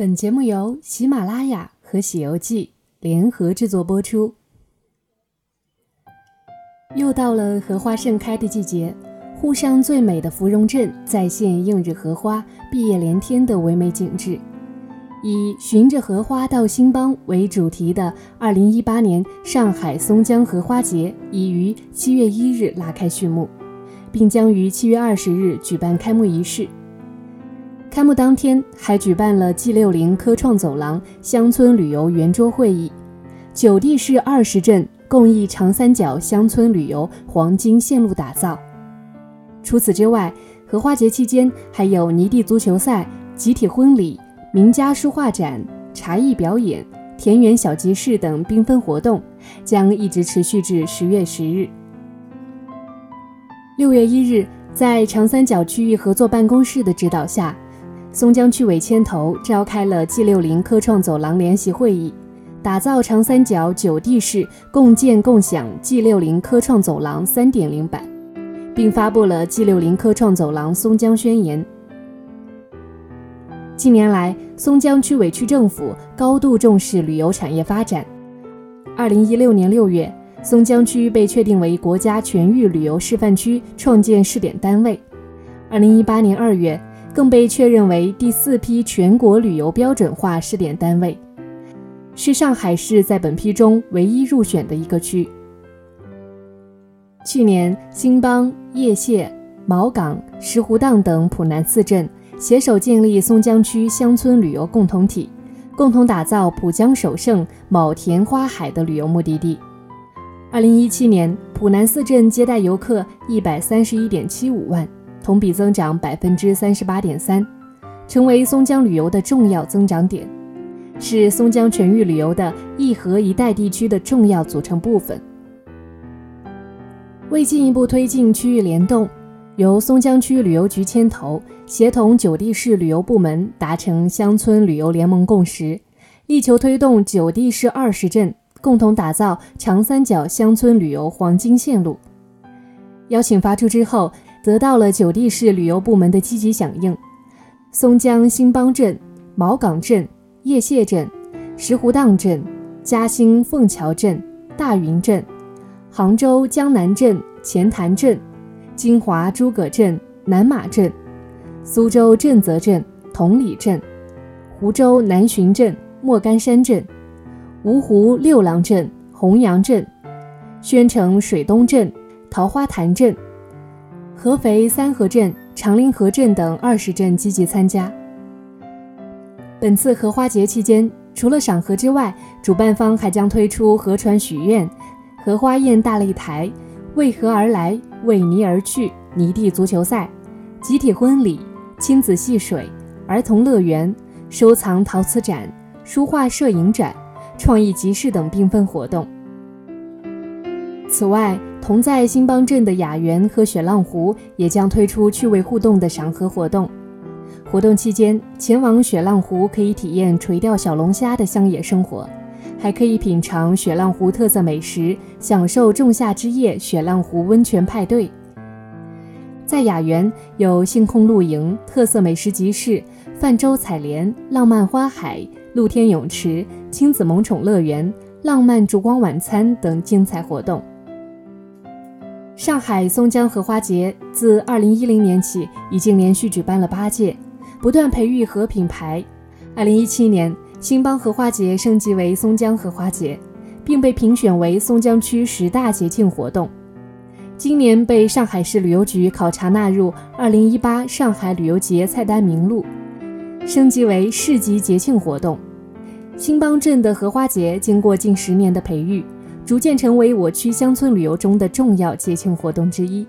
本节目由喜马拉雅和《喜游记》联合制作播出。又到了荷花盛开的季节，沪上最美的芙蓉镇再现映日荷花、碧叶连天的唯美景致。以“寻着荷花到兴邦”为主题的2018年上海松江荷花节已于7月1日拉开序幕，并将于7月20日举办开幕仪式。开幕当天还举办了 G 六零科创走廊乡村旅游圆桌会议，九地市二十镇共议长三角乡村旅游黄金线路打造。除此之外，荷花节期间还有泥地足球赛、集体婚礼、名家书画展、茶艺表演、田园小集市等缤纷活动，将一直持续至十月十日。六月一日，在长三角区域合作办公室的指导下。松江区委牵头召开了 G 六零科创走廊联席会议，打造长三角九地市共建共享 G 六零科创走廊三点零版，并发布了 G 六零科创走廊松江宣言。近年来，松江区委区政府高度重视旅游产业发展。二零一六年六月，松江区被确定为国家全域旅游示范区创建试点单位。二零一八年二月。更被确认为第四批全国旅游标准化试点单位，是上海市在本批中唯一入选的一个区。去年，兴邦、叶榭、毛岗、石湖荡等浦南四镇携手建立松江区乡村旅游共同体，共同打造浦江首胜、卯田花海的旅游目的地。二零一七年，浦南四镇接待游客一百三十一点七五万。同比增长百分之三十八点三，成为松江旅游的重要增长点，是松江全域旅游的一河一带地区的重要组成部分。为进一步推进区域联动，由松江区旅游局牵头，协同九地市旅游部门达成乡村旅游联盟共识，力求推动九地市二十镇共同打造长三角乡村旅游黄金线路。邀请发出之后。得到了九地市旅游部门的积极响应，松江兴邦镇、毛岗镇、叶榭镇、石湖荡镇、嘉兴凤桥镇、大云镇、杭州江南镇、钱潭镇、金华诸葛镇、南马镇、苏州震泽镇、同里镇、湖州南浔镇、莫干山镇、芜湖六郎镇、洪阳镇、宣城水东镇、桃花潭镇。合肥三河镇、长林河镇等二十镇积极参加。本次荷花节期间，除了赏荷之外，主办方还将推出河船许愿、荷花宴大擂台、为何而来、为泥而去泥地足球赛、集体婚礼、亲子戏水、儿童乐园、收藏陶瓷展、书画摄影展、创意集市等缤纷活动。此外，同在兴邦镇的雅园和雪浪湖也将推出趣味互动的赏荷活动。活动期间，前往雪浪湖可以体验垂钓小龙虾的乡野生活，还可以品尝雪浪湖特色美食，享受仲夏之夜雪浪湖温泉派对。在雅园有星空露营、特色美食集市、泛舟采莲、浪漫花海、露天泳池、亲子萌宠乐园、浪漫烛光晚餐等精彩活动。上海松江荷花节自2010年起已经连续举办了八届，不断培育荷品牌。2017年，兴邦荷花节升级为松江荷花节，并被评选为松江区十大节庆活动。今年被上海市旅游局考察纳入2018上海旅游节菜单名录，升级为市级节庆活动。兴邦镇的荷花节经过近十年的培育。逐渐成为我区乡村旅游中的重要节庆活动之一。